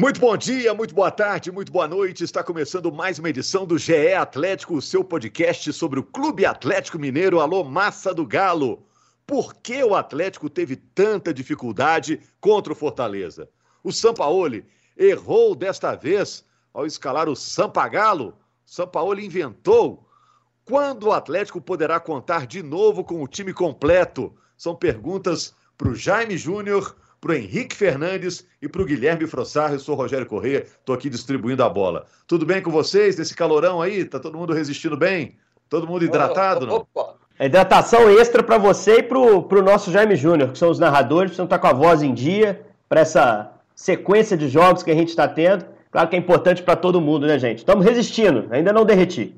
Muito bom dia, muito boa tarde, muito boa noite. Está começando mais uma edição do GE Atlético, o seu podcast sobre o Clube Atlético Mineiro. Alô, massa do Galo. Por que o Atlético teve tanta dificuldade contra o Fortaleza? O Sampaoli errou desta vez ao escalar o Sampagalo. Sampaoli inventou. Quando o Atlético poderá contar de novo com o time completo? São perguntas para o Jaime Júnior para o Henrique Fernandes e para o Guilherme Frossar. Eu sou o Rogério Corrêa, estou aqui distribuindo a bola. Tudo bem com vocês nesse calorão aí? Tá todo mundo resistindo bem? Todo mundo hidratado? Opa. É hidratação extra para você e para o nosso Jaime Júnior, que são os narradores, precisam estar tá com a voz em dia para essa sequência de jogos que a gente está tendo. Claro que é importante para todo mundo, né, gente? Estamos resistindo, ainda não derreti.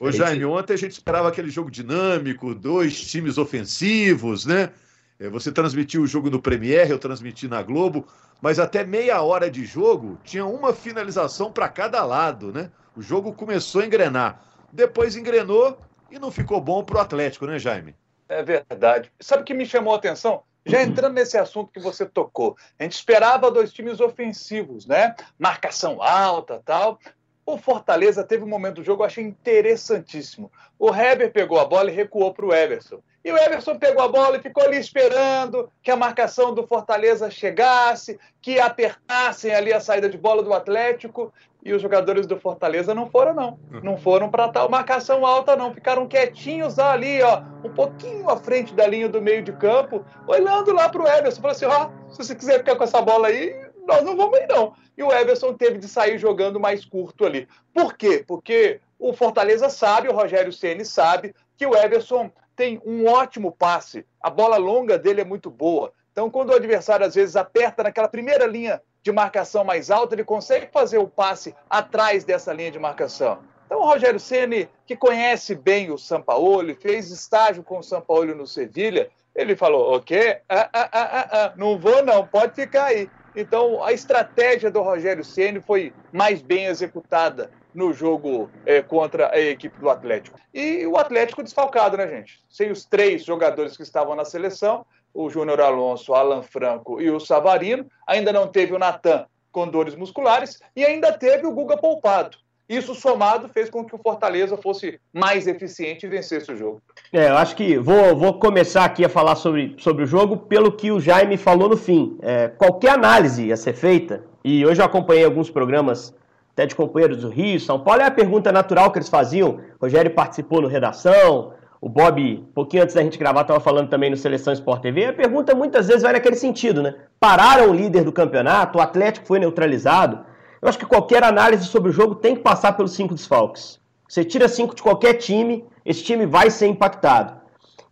Ô, Jaime, ontem a gente esperava aquele jogo dinâmico, dois times ofensivos, né? É, você transmitiu o jogo no Premiere, eu transmiti na Globo, mas até meia hora de jogo tinha uma finalização para cada lado, né? O jogo começou a engrenar. Depois engrenou e não ficou bom para o Atlético, né, Jaime? É verdade. Sabe o que me chamou a atenção? Já entrando nesse assunto que você tocou, a gente esperava dois times ofensivos, né? Marcação alta tal. O Fortaleza teve um momento do jogo, eu achei interessantíssimo. O Heber pegou a bola e recuou para o Everson. E o Everson pegou a bola e ficou ali esperando que a marcação do Fortaleza chegasse, que apertassem ali a saída de bola do Atlético. E os jogadores do Fortaleza não foram, não. Não foram para tal marcação alta, não. Ficaram quietinhos ali, ó, um pouquinho à frente da linha do meio de campo, olhando lá para o Everson. Falou assim: ó, se você quiser ficar com essa bola aí, nós não vamos ir, não. E o Everson teve de sair jogando mais curto ali. Por quê? Porque o Fortaleza sabe, o Rogério Ceni sabe, que o Everson tem um ótimo passe. A bola longa dele é muito boa. Então, quando o adversário às vezes aperta naquela primeira linha de marcação mais alta, ele consegue fazer o passe atrás dessa linha de marcação. Então, o Rogério Ceni, que conhece bem o Sampaoli, fez estágio com o Sampaoli no Sevilha, ele falou: "O quê? Ah, ah, ah, ah, ah, não vou não, pode ficar aí". Então, a estratégia do Rogério Ceni foi mais bem executada no jogo é, contra a equipe do Atlético. E o Atlético desfalcado, né, gente? Sem os três jogadores que estavam na seleção, o Júnior Alonso, o Alan Franco e o Savarino, ainda não teve o Natan com dores musculares e ainda teve o Guga poupado. Isso somado fez com que o Fortaleza fosse mais eficiente e vencesse o jogo. É, eu acho que vou, vou começar aqui a falar sobre, sobre o jogo pelo que o Jaime falou no fim. É, qualquer análise a ser feita, e hoje eu acompanhei alguns programas até de companheiros do Rio, São Paulo, é a pergunta natural que eles faziam. O Rogério participou no Redação, o Bob, pouquinho antes da gente gravar, estava falando também no Seleção Sport TV. A pergunta muitas vezes vai naquele sentido, né? Pararam o líder do campeonato, o Atlético foi neutralizado. Eu acho que qualquer análise sobre o jogo tem que passar pelos cinco desfalques. Você tira cinco de qualquer time, esse time vai ser impactado.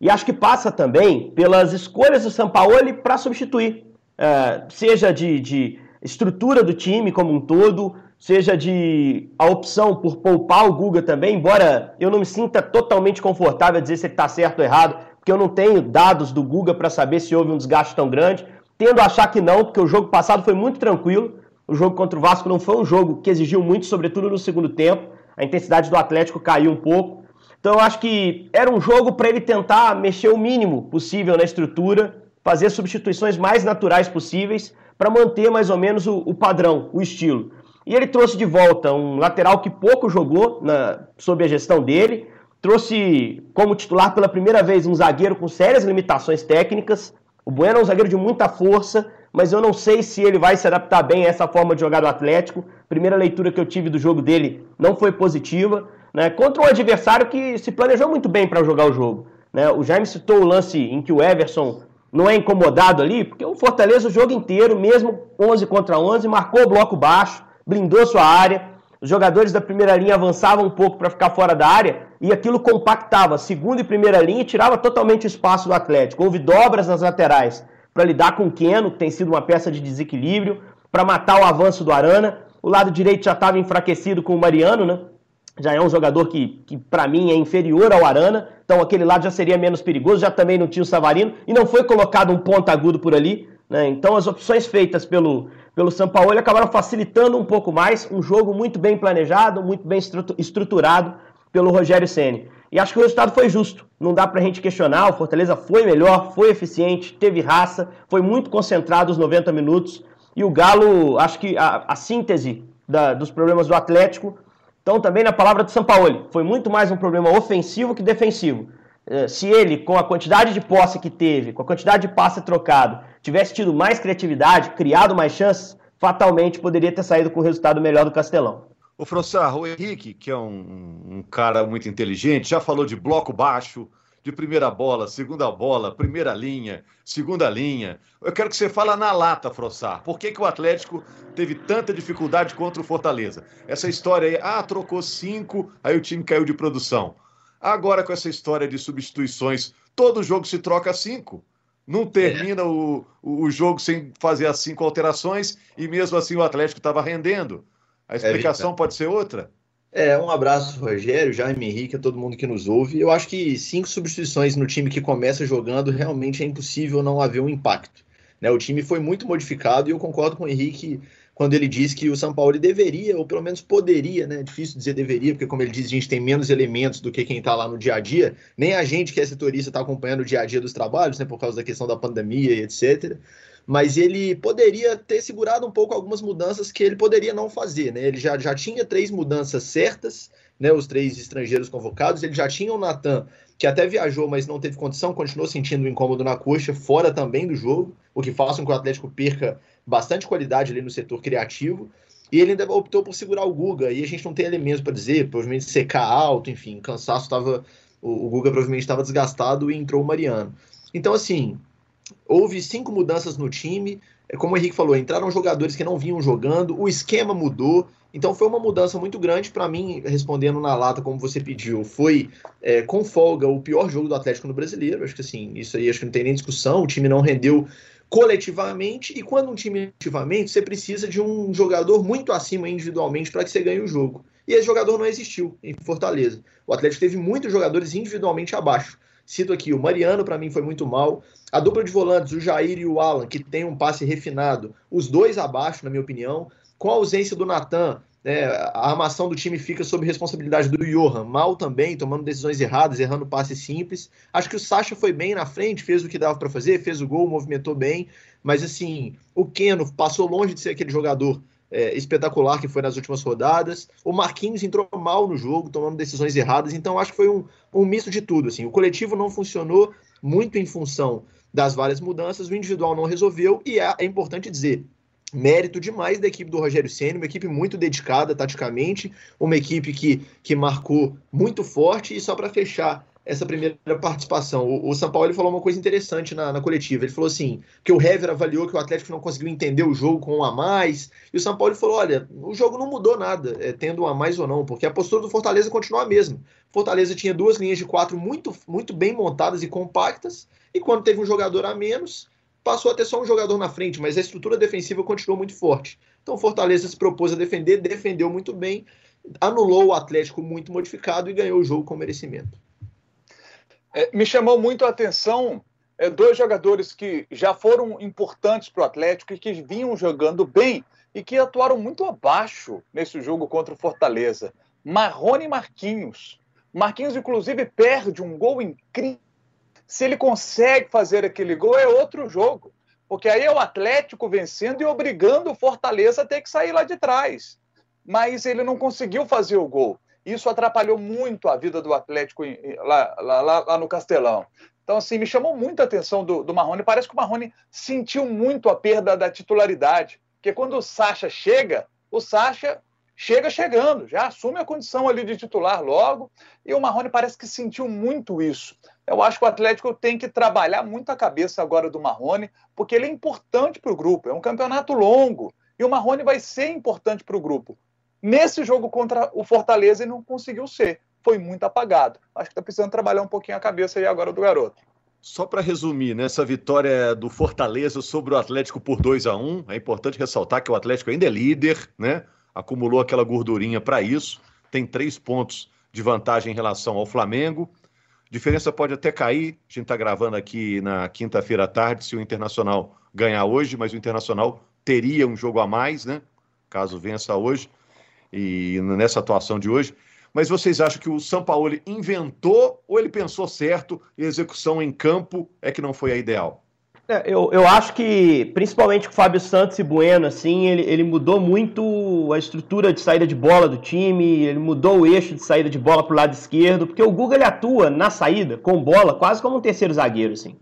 E acho que passa também pelas escolhas do Sampaoli para substituir. Uh, seja de, de, estrutura do time como um todo, seja de a opção por poupar o Guga também, embora eu não me sinta totalmente confortável a dizer se ele está certo ou errado, porque eu não tenho dados do Guga para saber se houve um desgaste tão grande. Tendo a achar que não, porque o jogo passado foi muito tranquilo. O jogo contra o Vasco não foi um jogo que exigiu muito, sobretudo no segundo tempo. A intensidade do Atlético caiu um pouco. Então eu acho que era um jogo para ele tentar mexer o mínimo possível na estrutura, fazer substituições mais naturais possíveis para manter mais ou menos o, o, padrão, o estilo. E ele trouxe de volta um lateral que pouco jogou na, sob a gestão dele, trouxe como titular pela primeira vez um zagueiro com sérias limitações técnicas. O Bueno é um zagueiro de muita força, mas eu não sei se ele vai se adaptar bem a essa forma de jogar do Atlético. Primeira leitura que eu tive do jogo dele não foi positiva, né? Contra um adversário que se planejou muito bem para jogar o jogo. Né? O Jaime citou o lance em que o Everson não é incomodado ali, porque o Fortaleza o jogo inteiro, mesmo 11 contra 11, marcou o bloco baixo, blindou sua área. Os jogadores da primeira linha avançavam um pouco para ficar fora da área e aquilo compactava segunda e primeira linha e tirava totalmente o espaço do Atlético. Houve dobras nas laterais para lidar com o Keno, que tem sido uma peça de desequilíbrio, para matar o avanço do Arana. O lado direito já estava enfraquecido com o Mariano, né? Já é um jogador que, que para mim, é inferior ao Arana. Então aquele lado já seria menos perigoso. Já também não tinha o Savarino. E não foi colocado um ponto agudo por ali. Né? Então as opções feitas pelo, pelo Sampaoli acabaram facilitando um pouco mais. Um jogo muito bem planejado, muito bem estruturado pelo Rogério Ceni. E acho que o resultado foi justo. Não dá pra gente questionar. O Fortaleza foi melhor, foi eficiente, teve raça, foi muito concentrado os 90 minutos. E o Galo, acho que a, a síntese da, dos problemas do Atlético estão também na palavra do Sampaoli. Foi muito mais um problema ofensivo que defensivo. É, se ele, com a quantidade de posse que teve, com a quantidade de passe trocado, tivesse tido mais criatividade, criado mais chances, fatalmente poderia ter saído com o resultado melhor do Castelão. O Frossar, o Henrique, que é um, um, cara muito inteligente, já falou de bloco baixo, de primeira bola, segunda bola, primeira linha, segunda linha. Eu quero que você fale na lata, Frossar. Por que, que o Atlético teve tanta dificuldade contra o Fortaleza? Essa história aí, ah, trocou cinco, aí o time caiu de produção. Agora com essa história de substituições, todo jogo se troca cinco. Não termina é. o, o jogo sem fazer as cinco alterações e mesmo assim o Atlético estava rendendo. A é explicação é pode ser outra? É, um abraço, Rogério, Jaime Henrique, a todo mundo que nos ouve. Eu acho que cinco substituições no time que começa jogando realmente é impossível não haver um impacto. Né? O time foi muito modificado e eu concordo com o Henrique quando ele diz que o São Paulo deveria, ou pelo menos poderia, né? Difícil dizer deveria, porque como ele diz, a gente tem menos elementos do que quem está lá no dia a dia. Nem a gente que é setorista está acompanhando o dia a dia dos trabalhos, né? Por causa da questão da pandemia e etc mas ele poderia ter segurado um pouco algumas mudanças que ele poderia não fazer, né? Ele já, já tinha três mudanças certas, né? Os três estrangeiros convocados, ele já tinha o Natan, que até viajou, mas não teve condição, continuou sentindo um incômodo na coxa, fora também do jogo, o que faz com que o Atlético perca bastante qualidade ali no setor criativo. E ele ainda optou por segurar o Guga, e a gente não tem elementos para dizer, provavelmente secar alto, enfim, cansaço estava. O, Guga provavelmente estava desgastado e entrou o Mariano. Então, assim, houve cinco mudanças no time. É como o Henrique falou, entraram jogadores que não vinham jogando, o esquema mudou. Então foi uma mudança muito grande para mim, respondendo na lata como você pediu. Foi é, com folga o pior jogo do Atlético no Brasileiro. Acho que assim, isso aí acho que não tem nem discussão. O time não rendeu coletivamente e quando um time coletivamente você precisa de um jogador muito acima individualmente para que você ganhe o jogo. E esse jogador não existiu em Fortaleza. O Atlético teve muitos jogadores individualmente abaixo. Cito aqui, o Mariano para mim foi muito mal. A dupla de volantes, o Jair e o Alan, que tem um passe refinado, os dois abaixo, na minha opinião. Com a ausência do Natan, né, a armação do time fica sob responsabilidade do Johan, mal também, tomando decisões erradas, errando passes simples. Acho que o Sacha foi bem na frente, fez o que dava para fazer, fez o gol, movimentou bem, mas assim, o Keno passou longe de ser aquele jogador é, espetacular que foi nas últimas rodadas. O Marquinhos entrou mal no jogo, tomando decisões erradas. Então, acho que foi um, um misto de tudo. Assim. O coletivo não funcionou muito em função das várias mudanças, o individual não resolveu, e é, é importante dizer. Mérito demais da equipe do Rogério Senna, uma equipe muito dedicada taticamente, uma equipe que, que marcou muito forte. E só para fechar essa primeira participação. O, o São Paulo ele falou uma coisa interessante na, na, coletiva. Ele falou assim: que o Hever avaliou que o Atlético não conseguiu entender o jogo com um a mais. E o São Paulo falou: olha, o jogo não mudou nada, é, tendo um a mais ou não, porque a postura do Fortaleza continua a mesma. Fortaleza tinha duas linhas de quatro muito, muito bem montadas e compactas, e quando teve um jogador a menos, passou a ter só um jogador na frente, mas a estrutura defensiva continuou muito forte. Então, Fortaleza se propôs a defender, defendeu muito bem, anulou o Atlético muito modificado e ganhou o jogo com merecimento. É, me chamou muito a atenção é, dois jogadores que já foram importantes para o Atlético e que vinham jogando bem e que atuaram muito abaixo nesse jogo contra o Fortaleza. Marrone e Marquinhos. Marquinhos, inclusive, perde um gol incrível. Se ele consegue fazer aquele gol, é outro jogo. Porque aí é o Atlético vencendo e obrigando o Fortaleza a ter que sair lá de trás. Mas ele não conseguiu fazer o gol. Isso atrapalhou muito a vida do Atlético lá, lá, lá, no Castelão. Então, assim, me chamou muita atenção do, do Marrone. Parece que o Marrone sentiu muito a perda da titularidade. Porque quando o Sacha chega, o Sacha chega chegando, já assume a condição ali de titular logo. E o Marrone parece que sentiu muito isso. Eu acho que o Atlético tem que trabalhar muito a cabeça agora do Marrone, porque ele é importante para o grupo. É um campeonato longo. E o Marrone vai ser importante para o grupo. Nesse jogo contra o Fortaleza, ele não conseguiu ser. Foi muito apagado. Acho que está precisando trabalhar um pouquinho a cabeça aí agora do garoto. Só para resumir, nessa vitória do Fortaleza sobre o Atlético por 2 a 1 é importante ressaltar que o Atlético ainda é líder, né? Acumulou aquela gordurinha para isso, tem três pontos de vantagem em relação ao Flamengo. Diferença pode até cair. A gente está gravando aqui na quinta-feira à tarde, se o Internacional ganhar hoje, mas o Internacional teria um jogo a mais, né? Caso vença hoje e nessa atuação de hoje. Mas vocês acham que o São Paulo inventou ou ele pensou certo e a execução em campo é que não foi a ideal? É, eu, eu acho que, principalmente com o Fábio Santos e Bueno, assim, ele, ele mudou muito a estrutura de saída de bola do time, ele mudou o eixo de saída de bola para o lado esquerdo, porque o Guga ele atua na saída, com bola, quase como um terceiro zagueiro, assim.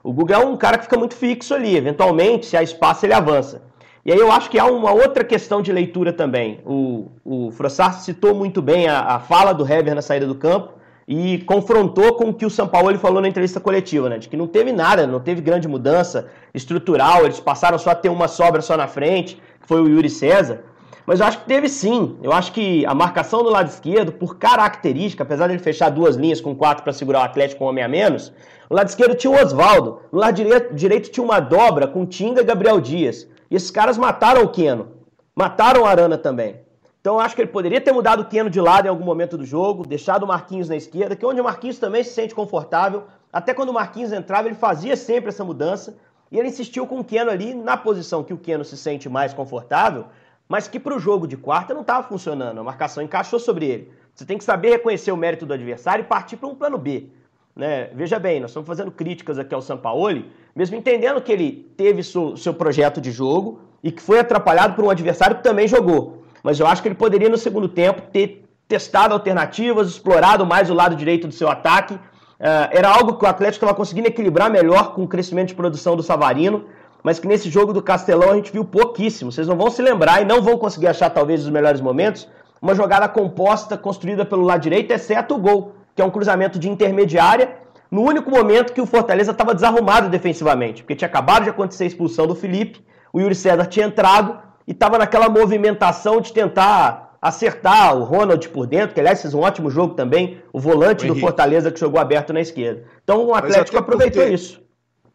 O Guga é um cara que fica muito fixo ali, eventualmente, se há espaço, ele avança. E aí eu acho que há uma outra questão de leitura também. O, o citou muito bem a, a fala do Hever na saída do campo, e confrontou com o que o São Paulo falou na entrevista coletiva, né? De que não teve nada, não teve grande mudança estrutural, eles passaram só a ter uma sobra só na frente, que foi o Yuri César. Mas eu acho que teve sim. Eu acho que a marcação do lado esquerdo, por característica, apesar de ele fechar duas linhas com quatro para segurar o Atlético com um homem a menos, no lado esquerdo tinha o Oswaldo. No lado direito, direito tinha uma dobra com Tinga e Gabriel Dias. E esses caras mataram o Queno. Mataram o Arana também. Então eu acho que ele poderia ter mudado o Keno de lado em algum momento do jogo, deixado o Marquinhos na esquerda, que é onde o Marquinhos também se sente confortável. Até quando o Marquinhos entrava, ele fazia sempre essa mudança. E ele insistiu com o Keno ali na posição que o Keno se sente mais confortável, mas que para o jogo de quarta não estava funcionando. A marcação encaixou sobre ele. Você tem que saber reconhecer o mérito do adversário e partir para um plano B. Né? Veja bem, nós estamos fazendo críticas aqui ao Sampaoli, mesmo entendendo que ele teve seu, seu projeto de jogo e que foi atrapalhado por um adversário que também jogou mas eu acho que ele poderia no segundo tempo ter testado alternativas, explorado mais o lado direito do seu ataque. Uh, era algo que o Atlético estava conseguindo equilibrar melhor com o crescimento de produção do Savarino, mas que nesse jogo do Castelão a gente viu pouquíssimo. Vocês não vão se lembrar e não vão conseguir achar talvez os melhores momentos. Uma jogada composta, construída pelo lado direito, exceto o gol, que é um cruzamento de intermediária, no único momento que o Fortaleza estava desarrumado defensivamente, porque tinha acabado de acontecer a expulsão do Felipe, o Yuri César tinha entrado, e estava naquela movimentação de tentar acertar o Ronald por dentro, que aliás fez um ótimo jogo também, o volante o do Fortaleza que jogou aberto na esquerda. Então o Atlético aproveitou ter, isso.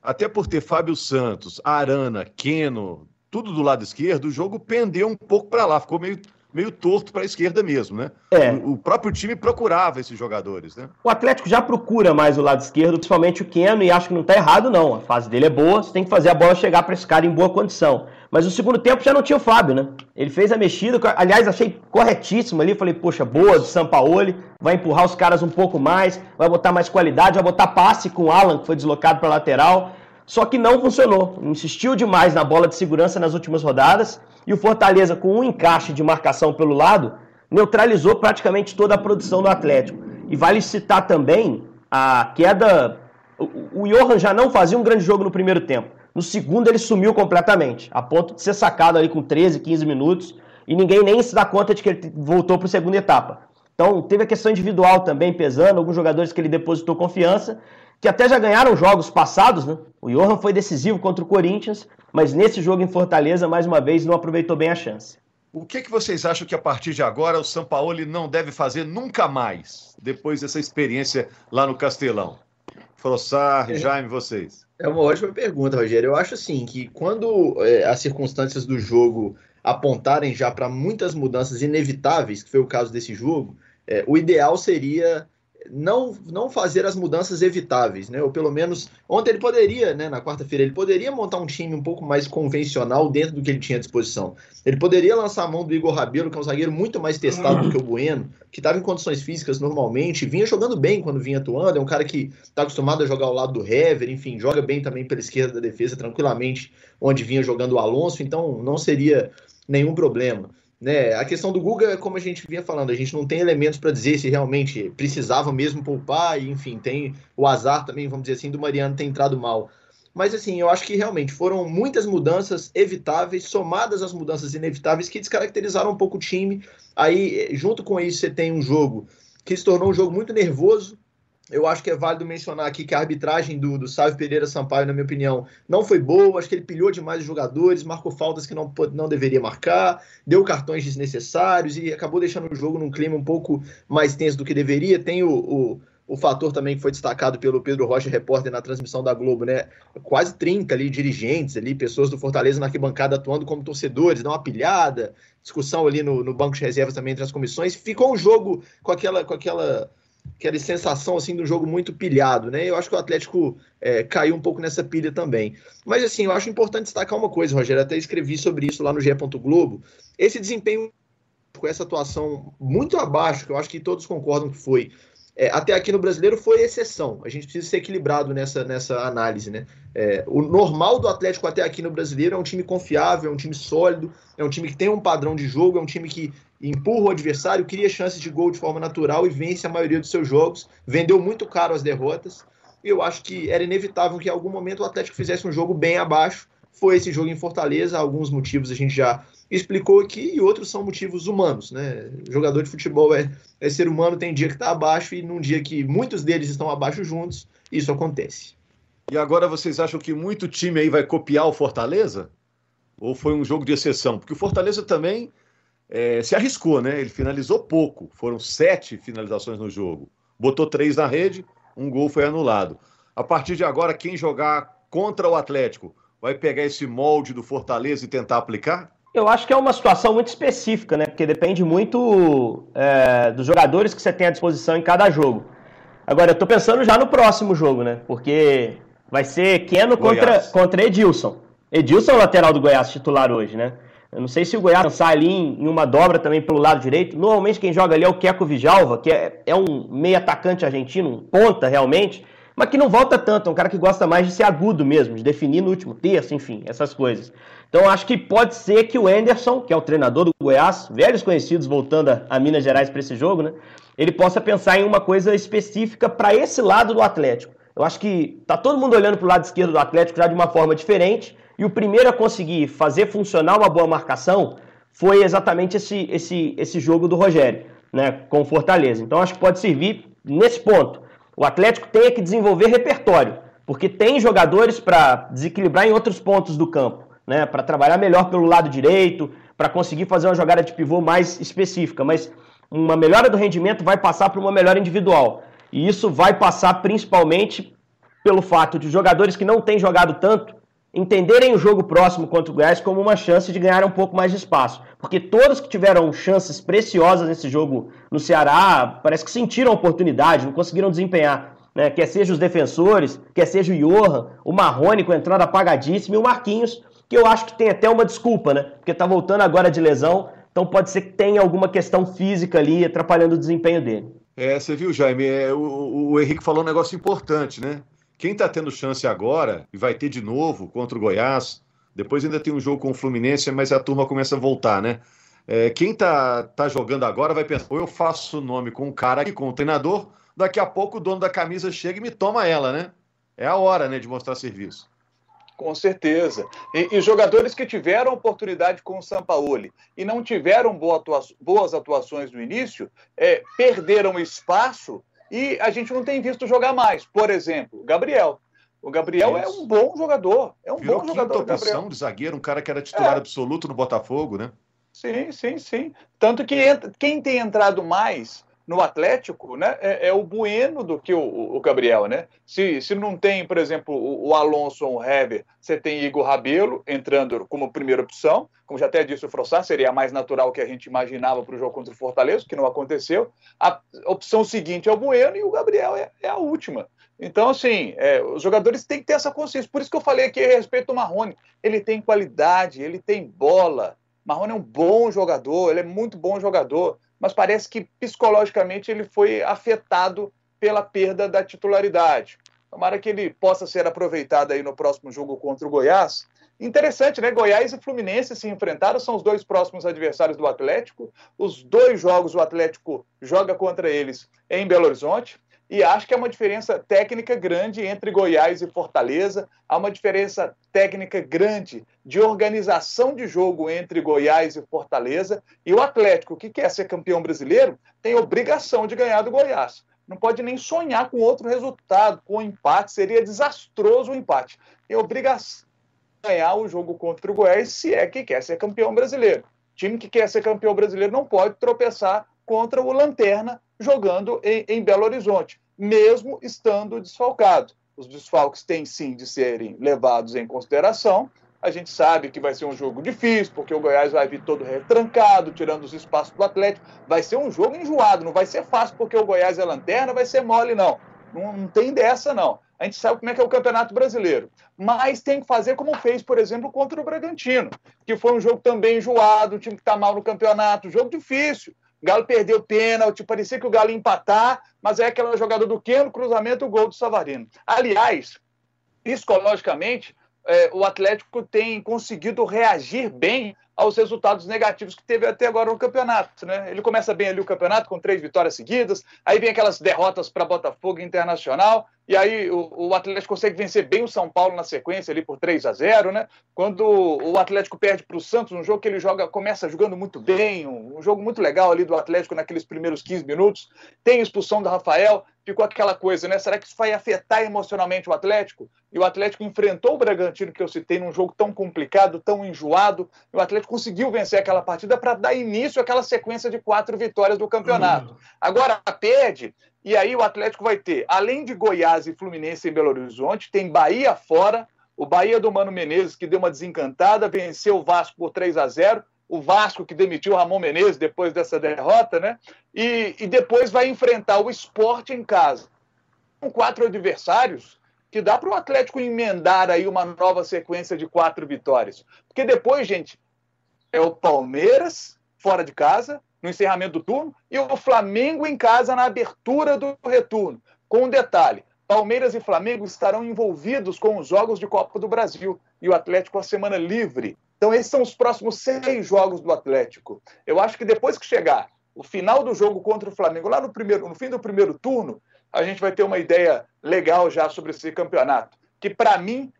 Até por ter Fábio Santos, Arana, Queno, tudo do lado esquerdo, o jogo pendeu um pouco para lá, ficou meio meio torto para a esquerda mesmo, né? É. O, o, próprio time procurava esses jogadores, né? O Atlético já procura mais o lado esquerdo, principalmente o Keno, e acho que não está errado, não. A fase dele é boa, você tem que fazer a bola chegar para esse cara em boa condição. Mas no segundo tempo já não tinha o Fábio, né? Ele fez a mexida, aliás, achei corretíssimo ali. Falei, poxa, boa do Sampaoli, vai empurrar os caras um pouco mais, vai botar mais qualidade, vai botar passe com o Alan, que foi deslocado para lateral. Só que não funcionou. Insistiu demais na bola de segurança nas últimas rodadas e o Fortaleza, com um encaixe de marcação pelo lado, neutralizou praticamente toda a produção do Atlético. E vale citar também a queda. O Johan já não fazia um grande jogo no primeiro tempo. No segundo, ele sumiu completamente, a ponto de ser sacado ali com 13, 15 minutos, e ninguém nem se dá conta de que ele voltou para a segunda etapa. Então, teve a questão individual também pesando, alguns jogadores que ele depositou confiança, que até já ganharam jogos passados, né? O Johan foi decisivo contra o Corinthians, mas nesse jogo em Fortaleza, mais uma vez, não aproveitou bem a chance. O que, que vocês acham que a partir de agora o Sampaoli não deve fazer nunca mais, depois dessa experiência lá no Castelão? Frossar, é, Jaime, vocês. É uma ótima pergunta, Rogério. Eu acho assim que quando é, as circunstâncias do jogo apontarem já para muitas mudanças inevitáveis, que foi o caso desse jogo, é, o ideal seria não, não fazer as mudanças evitáveis, né? Ou pelo menos ontem ele poderia, né? Na quarta-feira ele poderia montar um time um pouco mais convencional dentro do que ele tinha à disposição. Ele poderia lançar a mão do Igor Rabelo, que é um zagueiro muito mais testado do que o Bueno, que estava em condições físicas normalmente, vinha jogando bem quando vinha atuando. É um cara que está acostumado a jogar ao lado do Hever, enfim, joga bem também pela esquerda da defesa tranquilamente, onde vinha jogando o Alonso. Então não seria nenhum problema. Né? A questão do Guga, como a gente vinha falando, a gente não tem elementos para dizer se realmente precisava mesmo poupar, e enfim, tem o azar também, vamos dizer assim, do Mariano ter entrado mal. Mas assim, eu acho que realmente foram muitas mudanças evitáveis, somadas às mudanças inevitáveis, que descaracterizaram um pouco o time. Aí, junto com isso, você tem um jogo que se tornou um jogo muito nervoso, eu acho que é válido mencionar aqui que a arbitragem do, do Sávio Pereira Sampaio, na minha opinião, não foi boa. Acho que ele pilhou demais os jogadores, marcou faltas que não, não deveria marcar, deu cartões desnecessários e acabou deixando o jogo num clima um pouco mais tenso do que deveria. Tem o, o, o fator também que foi destacado pelo Pedro Rocha, repórter na transmissão da Globo, né? Quase 30 ali dirigentes ali, pessoas do Fortaleza na arquibancada atuando como torcedores, dá uma pilhada, discussão ali no, no banco de reservas também entre as comissões. Ficou um jogo com aquela, com aquela aquela sensação assim do jogo muito pilhado, né? Eu acho que o Atlético é, caiu um pouco nessa pilha também. Mas assim, eu acho importante destacar uma coisa, Rogério, até escrevi sobre isso lá no GE. Globo. Esse desempenho com essa atuação muito abaixo, que eu acho que todos concordam que foi é, até aqui no brasileiro foi exceção. A gente precisa ser equilibrado nessa, nessa análise, né? É, o normal do Atlético até aqui no brasileiro é um time confiável, é um time sólido, é um time que tem um padrão de jogo, é um time que empurra o adversário, cria chances de gol de forma natural e vence a maioria dos seus jogos. Vendeu muito caro as derrotas. E eu acho que era inevitável que em algum momento o Atlético fizesse um jogo bem abaixo. Foi esse jogo em Fortaleza, alguns motivos a gente já explicou aqui, e outros são motivos humanos, né? Jogador de futebol é, é ser humano, tem dia que está abaixo, e num dia que muitos deles estão abaixo juntos, isso acontece. E agora vocês acham que muito time aí vai copiar o Fortaleza? Ou foi um jogo de exceção? Porque o Fortaleza também é, se arriscou, né? Ele finalizou pouco. Foram sete finalizações no jogo. Botou três na rede, um gol foi anulado. A partir de agora, quem jogar contra o Atlético vai pegar esse molde do Fortaleza e tentar aplicar? Eu acho que é uma situação muito específica, né? Porque depende muito é, dos jogadores que você tem à disposição em cada jogo. Agora, eu tô pensando já no próximo jogo, né? Porque vai ser Keno contra, contra Edilson. Edilson é o lateral do Goiás titular hoje, né? Eu não sei se o Goiás pensar ali em, uma dobra também pelo lado direito. Normalmente quem joga ali é o Queco Vijalva, que é, é um meio atacante argentino, um ponta realmente, mas que não volta tanto, é um cara que gosta mais de ser agudo mesmo, de definir no último terço, enfim, essas coisas. Então acho que pode ser que o Enderson, que é o treinador do Goiás, velhos conhecidos voltando a, a Minas Gerais para esse jogo, né? Ele possa pensar em uma coisa específica para esse lado do Atlético. Eu acho que tá todo mundo olhando para o lado esquerdo do Atlético já de uma forma diferente, e o primeiro a conseguir fazer funcionar uma boa marcação foi exatamente esse, esse, esse jogo do Rogério, né, com o Fortaleza. Então acho que pode servir nesse ponto. O Atlético tem que desenvolver repertório, porque tem jogadores para desequilibrar em outros pontos do campo né, para trabalhar melhor pelo lado direito, para conseguir fazer uma jogada de pivô mais específica, mas uma melhora do rendimento vai passar por uma melhora individual. E isso vai passar principalmente pelo fato de jogadores que não têm jogado tanto entenderem o jogo próximo contra o Goiás como uma chance de ganhar um pouco mais de espaço. Porque todos que tiveram chances preciosas nesse jogo no Ceará, parece que sentiram a oportunidade, não conseguiram desempenhar. Né? Quer seja os defensores, quer seja o Johan, o Marrone com a entrada apagadíssima e o Marquinhos que eu acho que tem até uma desculpa, né? Porque tá voltando agora de lesão, então pode ser que tenha alguma questão física ali atrapalhando o desempenho dele. É, você viu, Jaime, é, o, o Henrique falou um negócio importante, né? Quem tá tendo chance agora, e vai ter de novo contra o Goiás, depois ainda tem um jogo com o Fluminense, mas a turma começa a voltar, né? É, quem tá, tá jogando agora vai pensar, ou eu faço o nome com o cara aqui, com o treinador, daqui a pouco o dono da camisa chega e me toma ela, né? É a hora, né, de mostrar serviço. Com certeza. E, e, jogadores que tiveram oportunidade com o Sampaoli e não tiveram boa atua boas atuações no início, é, perderam espaço e a gente não tem visto jogar mais. Por exemplo, Gabriel. O Gabriel é Isso. é um bom jogador. É um Virou bom jogador. Quinta opção de zagueiro, um cara que era titular é. absoluto no Botafogo, né? Sim, sim, sim. Tanto que entra, quem tem entrado mais no Atlético, né, é, é, o Bueno do que o, o, Gabriel, né? Se, se não tem, por exemplo, o, o Alonso ou o Heber, você tem Igor Rabelo entrando como primeira opção, como já até disse o Frossar, seria a mais natural que a gente imaginava para o jogo contra o Fortaleza, que não aconteceu. A opção seguinte é o Bueno e o Gabriel é, é a última. Então, assim, é, os jogadores têm que ter essa consciência. Por isso que eu falei aqui a respeito do Marrone. Ele tem qualidade, ele tem bola. Marrone é um bom jogador, ele é muito bom jogador mas parece que psicologicamente ele foi afetado pela perda da titularidade. Tomara que ele possa ser aproveitado aí no próximo jogo contra o Goiás. Interessante, né? Goiás e Fluminense se enfrentaram, são os dois próximos adversários do Atlético. Os dois jogos o Atlético joga contra eles em Belo Horizonte e acho que há uma diferença técnica grande entre Goiás e Fortaleza, há uma diferença técnica grande de organização de jogo entre Goiás e Fortaleza, e o Atlético, que quer ser campeão brasileiro, tem obrigação de ganhar do Goiás. Não pode nem sonhar com outro resultado, com um empate, seria desastroso o empate. Tem obrigação de ganhar o jogo contra o Goiás se é que quer ser campeão brasileiro. O time que quer ser campeão brasileiro não pode tropeçar contra o Lanterna jogando em, em Belo Horizonte, mesmo estando desfalcado. Os desfalques têm sim de serem levados em consideração. A gente sabe que vai ser um jogo difícil, porque o Goiás vai vir todo retrancado, tirando os espaços do Atlético. Vai ser um jogo enjoado, não vai ser fácil, porque o Goiás é lanterna, vai ser mole, não. Não, não tem dessa, não. A gente sabe como é que é o Campeonato Brasileiro. Mas tem que fazer como fez, por exemplo, contra o Bragantino, que foi um jogo também enjoado, um time que está mal no campeonato, jogo difícil Galo perdeu pênalti, parecia que o Galo ia empatar, mas é aquela jogada do Keno, cruzamento, o gol do Savarino. Aliás, psicologicamente, é, o Atlético tem conseguido reagir bem aos resultados negativos que teve até agora no campeonato. Né? Ele começa bem ali o campeonato com três vitórias seguidas, aí vem aquelas derrotas para Botafogo Internacional, e aí o, o, Atlético consegue vencer bem o São Paulo na sequência ali por 3 a 0 né? Quando o Atlético perde para o Santos, um jogo que ele joga, começa jogando muito bem, um, um, jogo muito legal ali do Atlético naqueles primeiros 15 minutos, tem expulsão do Rafael, ficou aquela coisa, né? Será que isso vai afetar emocionalmente o Atlético? E o Atlético enfrentou o Bragantino que eu citei num jogo tão complicado, tão enjoado, e o Atlético conseguiu vencer aquela partida para dar início àquela sequência de quatro vitórias do campeonato. Uhum. Agora perde e aí o Atlético vai ter, além de Goiás e Fluminense em Belo Horizonte, tem Bahia fora, o Bahia do Mano Menezes, que deu uma desencantada, venceu o Vasco por 3 a 0 o Vasco que demitiu o Ramon Menezes depois dessa derrota, né? E, e depois vai enfrentar o esporte em casa. Com quatro adversários, que dá para o Atlético emendar aí uma nova sequência de quatro vitórias. Porque depois, gente, é o Palmeiras fora de casa, no encerramento do turno, e o Flamengo em casa na abertura do retorno. Com um detalhe: Palmeiras e Flamengo estarão envolvidos com os Jogos de Copa do Brasil e o Atlético a semana livre. Então, esses são os próximos seis jogos do Atlético. Eu acho que depois que chegar o final do jogo contra o Flamengo, lá no, primeiro, no fim do primeiro turno, a gente vai ter uma ideia legal já sobre esse campeonato. Que, para mim,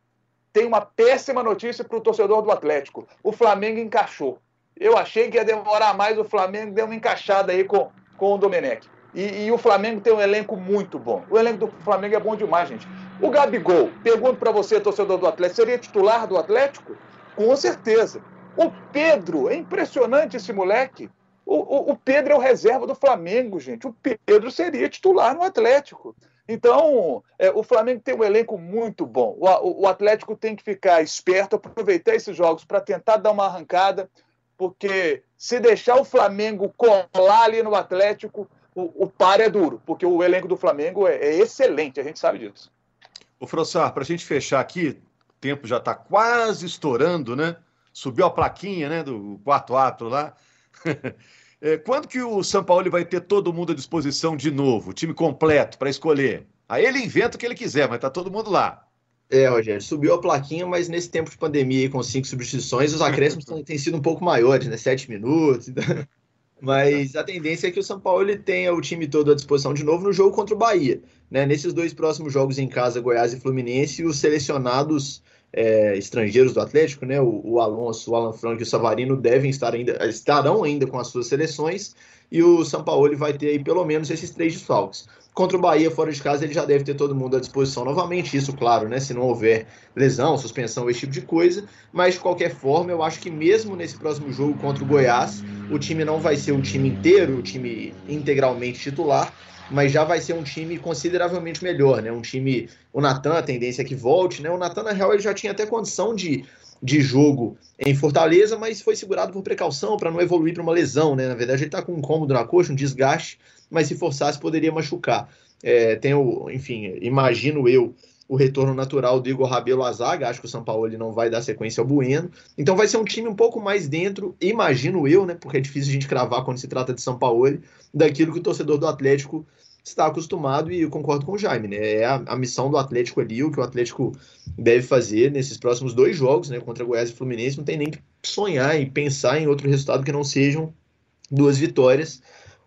tem uma péssima notícia para o torcedor do Atlético. O Flamengo encaixou. Eu achei que ia demorar mais, o Flamengo deu uma encaixada aí com, com o Domenech. E, e, o Flamengo tem um elenco muito bom. O elenco do Flamengo é bom demais, gente. O Gabigol, pergunto para você, torcedor do Atlético, seria titular do Atlético? Com certeza. O Pedro, é impressionante esse moleque. O, o, o Pedro é o reserva do Flamengo, gente. O Pedro seria titular no Atlético. Então, é, o Flamengo tem um elenco muito bom. O, o Atlético tem que ficar esperto, aproveitar esses jogos para tentar dar uma arrancada porque se deixar o Flamengo colar ali no Atlético, o, o par é duro, porque o elenco do Flamengo é, é excelente, a gente sabe disso. Ô, Frossar, para a gente fechar aqui, o tempo já está quase estourando, né? Subiu a plaquinha, né, do quarto ato lá. é, quando que o São Paulo vai ter todo mundo à disposição de novo, time completo para escolher? Aí ele inventa o que ele quiser, mas tá todo mundo lá. É, Rogério, subiu a plaquinha, mas nesse tempo de pandemia com cinco substituições, os acréscimos têm sido um pouco maiores, né? Sete minutos. Então... Mas a tendência é que o São Paulo ele tenha o time todo à disposição de novo no jogo contra o Bahia. Né? Nesses dois próximos jogos em casa, Goiás e Fluminense, os selecionados é, estrangeiros do Atlético, né? O, o, Alonso, o Alan Franco e o Savarino devem estar ainda, estarão ainda com as suas seleções, e o São Paulo vai ter aí pelo menos esses três desfalques. Contra o Bahia, fora de casa, ele já deve ter todo mundo à disposição novamente. Isso, claro, né? Se não houver lesão, suspensão, esse tipo de coisa. Mas, de qualquer forma, eu acho que mesmo nesse próximo jogo contra o Goiás, o time não vai ser o time inteiro, o time integralmente titular, mas já vai ser um time consideravelmente melhor, né? Um time. O Natan, a tendência é que volte, né? O Natan, na real, ele já tinha até condição de, de jogo em Fortaleza, mas foi segurado por precaução para não evoluir para uma lesão, né? Na verdade, ele está com um incômodo na coxa, um desgaste mas se forçasse poderia machucar. É, tem o, enfim, imagino eu o retorno natural do Igor Rabelo à zaga, acho que o São Paulo ele não vai dar sequência ao Bueno, então vai ser um time um pouco mais dentro, imagino eu, né, porque é difícil a gente cravar quando se trata de São Paulo, daquilo que o torcedor do Atlético está acostumado. E eu concordo com o Jaime, né? É a, a, missão do Atlético ali, o que o Atlético deve fazer nesses próximos dois jogos, né? Contra Goiás e Fluminense, não tem nem que sonhar e pensar em outro resultado que não sejam duas vitórias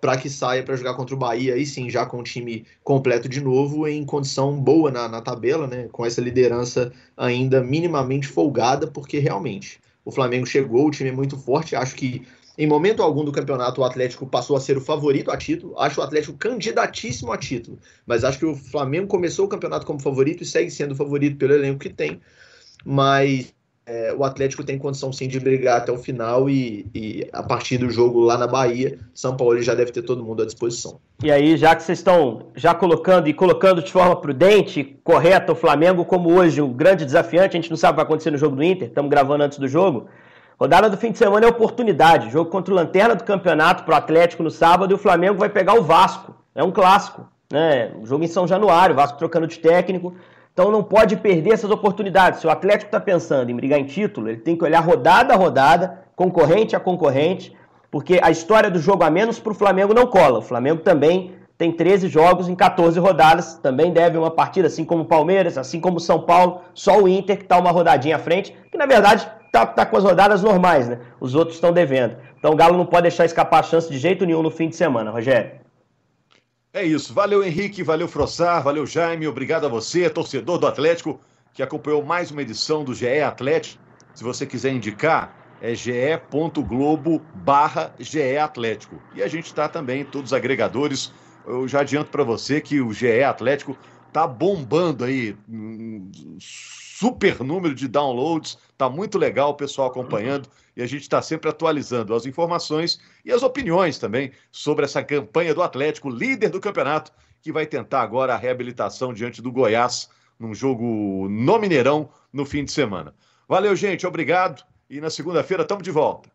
para que saia para jogar contra o Bahia, aí sim, já com o time completo de novo, em condição boa na, na tabela, né? Com essa liderança ainda minimamente folgada, porque realmente o Flamengo chegou, o time é muito forte. Acho que em momento algum do campeonato o Atlético passou a ser o favorito a título. Acho o Atlético candidatíssimo a título, mas acho que o Flamengo começou o campeonato como favorito e segue sendo favorito pelo elenco que tem. Mas é, o Atlético tem condição sim de brigar até o final e, e, a partir do jogo lá na Bahia, São Paulo já deve ter todo mundo à disposição. E aí, já que vocês estão já colocando e colocando de forma prudente, correta, o Flamengo como hoje um grande desafiante, a gente não sabe o que vai acontecer no jogo do Inter, estamos gravando antes do jogo. Rodada do fim de semana é oportunidade, jogo contra o Lanterna do Campeonato para o Atlético no sábado e o Flamengo vai pegar o Vasco, é um clássico, né? Jogo em São Januário, o Vasco trocando de técnico. Então não pode perder essas oportunidades. Se o Atlético está pensando em brigar em título, ele tem que olhar rodada a rodada, concorrente a concorrente, porque a história do jogo a menos para o Flamengo não cola. O Flamengo também tem 13 jogos em 14 rodadas, também deve uma partida, assim como o Palmeiras, assim como o São Paulo, só o Inter que está uma rodadinha à frente, que na verdade está tá com as rodadas normais, né? Os outros estão devendo. Então o Galo não pode deixar escapar a chance de jeito nenhum no fim de semana, Rogério. É isso. Valeu, Henrique, valeu, Frossar, valeu, Jaime, obrigado a você, torcedor do Atlético, que acompanhou mais uma edição do GE Atlético. Se você quiser indicar, é ge.globo barra GE Atlético. E a gente está também todos os agregadores eu já adianto para você que o GE Atlético tá bombando aí, super número de downloads, tá muito legal o pessoal acompanhando e a gente está sempre atualizando as informações e as opiniões também sobre essa campanha do Atlético, líder do campeonato, que vai tentar agora a reabilitação diante do Goiás num jogo no Mineirão no fim de semana. Valeu, gente, obrigado e na segunda-feira estamos de volta.